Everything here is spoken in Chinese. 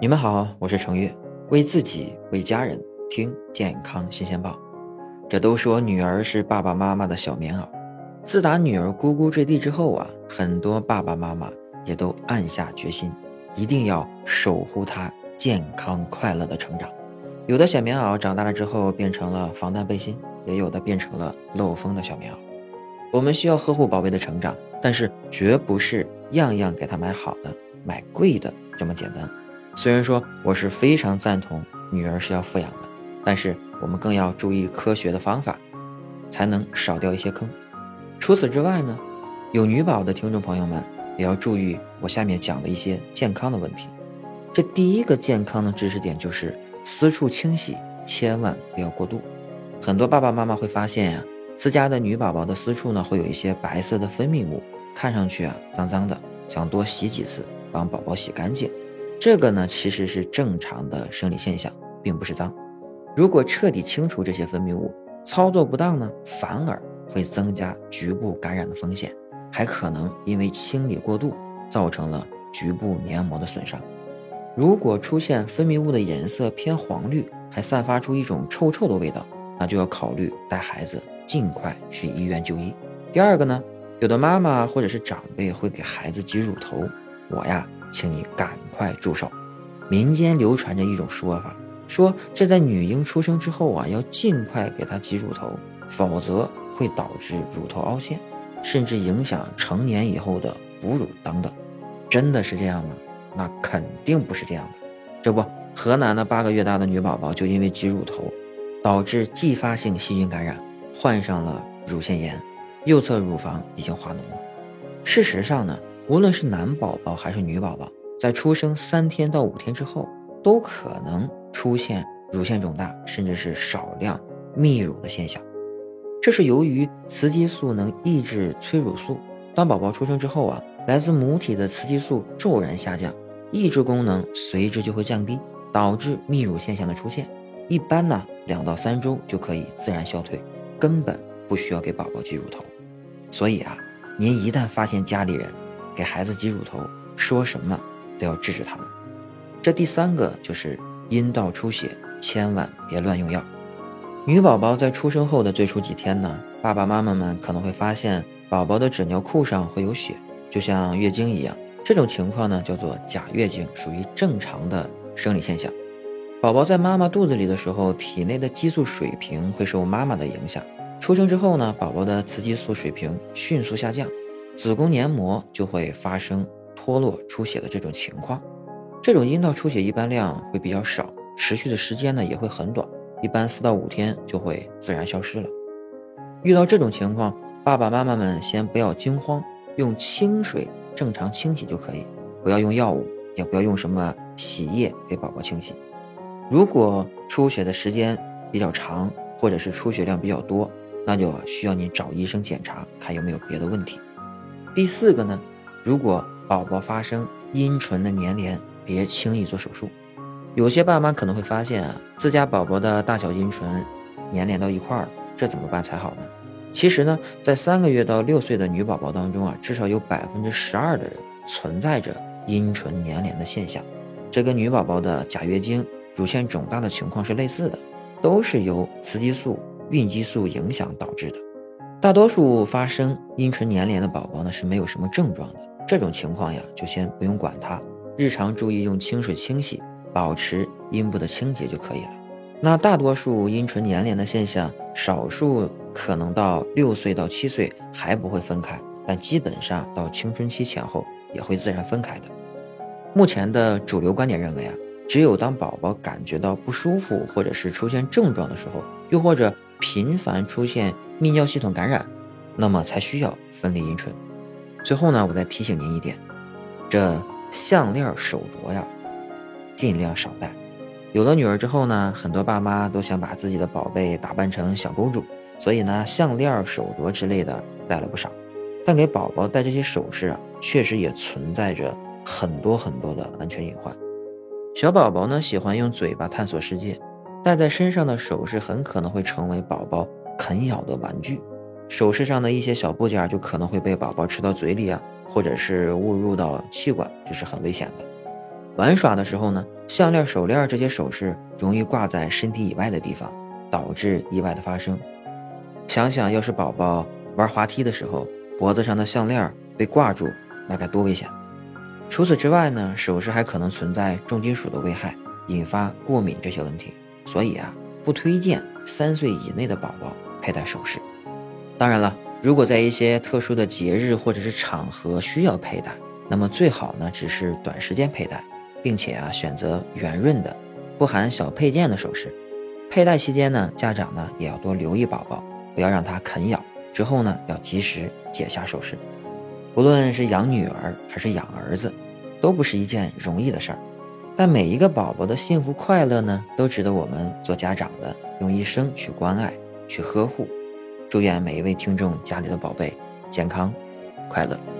你们好，我是程月，为自己为家人听健康新鲜报。这都说女儿是爸爸妈妈的小棉袄，自打女儿咕咕坠地之后啊，很多爸爸妈妈也都暗下决心，一定要守护她健康快乐的成长。有的小棉袄长大了之后变成了防弹背心，也有的变成了漏风的小棉袄。我们需要呵护宝贝的成长，但是绝不是样样给她买好的、买贵的这么简单。虽然说我是非常赞同女儿是要富养的，但是我们更要注意科学的方法，才能少掉一些坑。除此之外呢，有女宝的听众朋友们也要注意我下面讲的一些健康的问题。这第一个健康的知识点就是私处清洗千万不要过度。很多爸爸妈妈会发现呀，自家的女宝宝的私处呢会有一些白色的分泌物，看上去啊脏脏的，想多洗几次帮宝宝洗干净。这个呢，其实是正常的生理现象，并不是脏。如果彻底清除这些分泌物，操作不当呢，反而会增加局部感染的风险，还可能因为清理过度，造成了局部黏膜的损伤。如果出现分泌物的颜色偏黄绿，还散发出一种臭臭的味道，那就要考虑带孩子尽快去医院就医。第二个呢，有的妈妈或者是长辈会给孩子挤乳头，我呀。请你赶快住手！民间流传着一种说法，说这在女婴出生之后啊，要尽快给她挤乳头，否则会导致乳头凹陷，甚至影响成年以后的哺乳等等。真的是这样吗？那肯定不是这样的。这不，河南的八个月大的女宝宝就因为挤乳头，导致继发性细菌感染，患上了乳腺炎，右侧乳房已经化脓了。事实上呢？无论是男宝宝还是女宝宝，在出生三天到五天之后，都可能出现乳腺肿大，甚至是少量泌乳的现象。这是由于雌激素能抑制催乳素，当宝宝出生之后啊，来自母体的雌激素骤然下降，抑制功能随之就会降低，导致泌乳现象的出现。一般呢，两到三周就可以自然消退，根本不需要给宝宝挤乳头。所以啊，您一旦发现家里人，给孩子挤乳头，说什么都要制止他们。这第三个就是阴道出血，千万别乱用药。女宝宝在出生后的最初几天呢，爸爸妈妈们可能会发现宝宝的纸尿裤上会有血，就像月经一样。这种情况呢叫做假月经，属于正常的生理现象。宝宝在妈妈肚子里的时候，体内的激素水平会受妈妈的影响。出生之后呢，宝宝的雌激素水平迅速下降。子宫黏膜就会发生脱落出血的这种情况，这种阴道出血一般量会比较少，持续的时间呢也会很短，一般四到五天就会自然消失了。遇到这种情况，爸爸妈妈们先不要惊慌，用清水正常清洗就可以，不要用药物，也不要用什么洗液给宝宝清洗。如果出血的时间比较长，或者是出血量比较多，那就需要你找医生检查，看有没有别的问题。第四个呢，如果宝宝发生阴唇的粘连，别轻易做手术。有些爸妈可能会发现啊，自家宝宝的大小阴唇粘连到一块儿，这怎么办才好呢？其实呢，在三个月到六岁的女宝宝当中啊，至少有百分之十二的人存在着阴唇粘连的现象，这跟女宝宝的假月经、乳腺肿大的情况是类似的，都是由雌激素、孕激素影响导致的。大多数发生阴唇粘连的宝宝呢是没有什么症状的，这种情况呀就先不用管它，日常注意用清水清洗，保持阴部的清洁就可以了。那大多数阴唇粘连的现象，少数可能到六岁到七岁还不会分开，但基本上到青春期前后也会自然分开的。目前的主流观点认为啊，只有当宝宝感觉到不舒服或者是出现症状的时候，又或者频繁出现。泌尿系统感染，那么才需要分离阴唇。最后呢，我再提醒您一点，这项链、手镯呀，尽量少戴。有了女儿之后呢，很多爸妈都想把自己的宝贝打扮成小公主，所以呢，项链、手镯之类的戴了不少。但给宝宝戴这些首饰啊，确实也存在着很多很多的安全隐患。小宝宝呢，喜欢用嘴巴探索世界，戴在身上的首饰很可能会成为宝宝。啃咬的玩具，首饰上的一些小部件就可能会被宝宝吃到嘴里啊，或者是误入到气管，这是很危险的。玩耍的时候呢，项链、手链这些首饰容易挂在身体以外的地方，导致意外的发生。想想要是宝宝玩滑梯的时候，脖子上的项链被挂住，那该多危险！除此之外呢，首饰还可能存在重金属的危害，引发过敏这些问题。所以啊，不推荐三岁以内的宝宝佩戴首饰。当然了，如果在一些特殊的节日或者是场合需要佩戴，那么最好呢只是短时间佩戴，并且啊选择圆润的、不含小配件的首饰。佩戴期间呢，家长呢也要多留意宝宝，不要让他啃咬。之后呢，要及时解下首饰。无论是养女儿还是养儿子，都不是一件容易的事儿。但每一个宝宝的幸福快乐呢，都值得我们做家长的用一生去关爱、去呵护。祝愿每一位听众家里的宝贝健康快乐。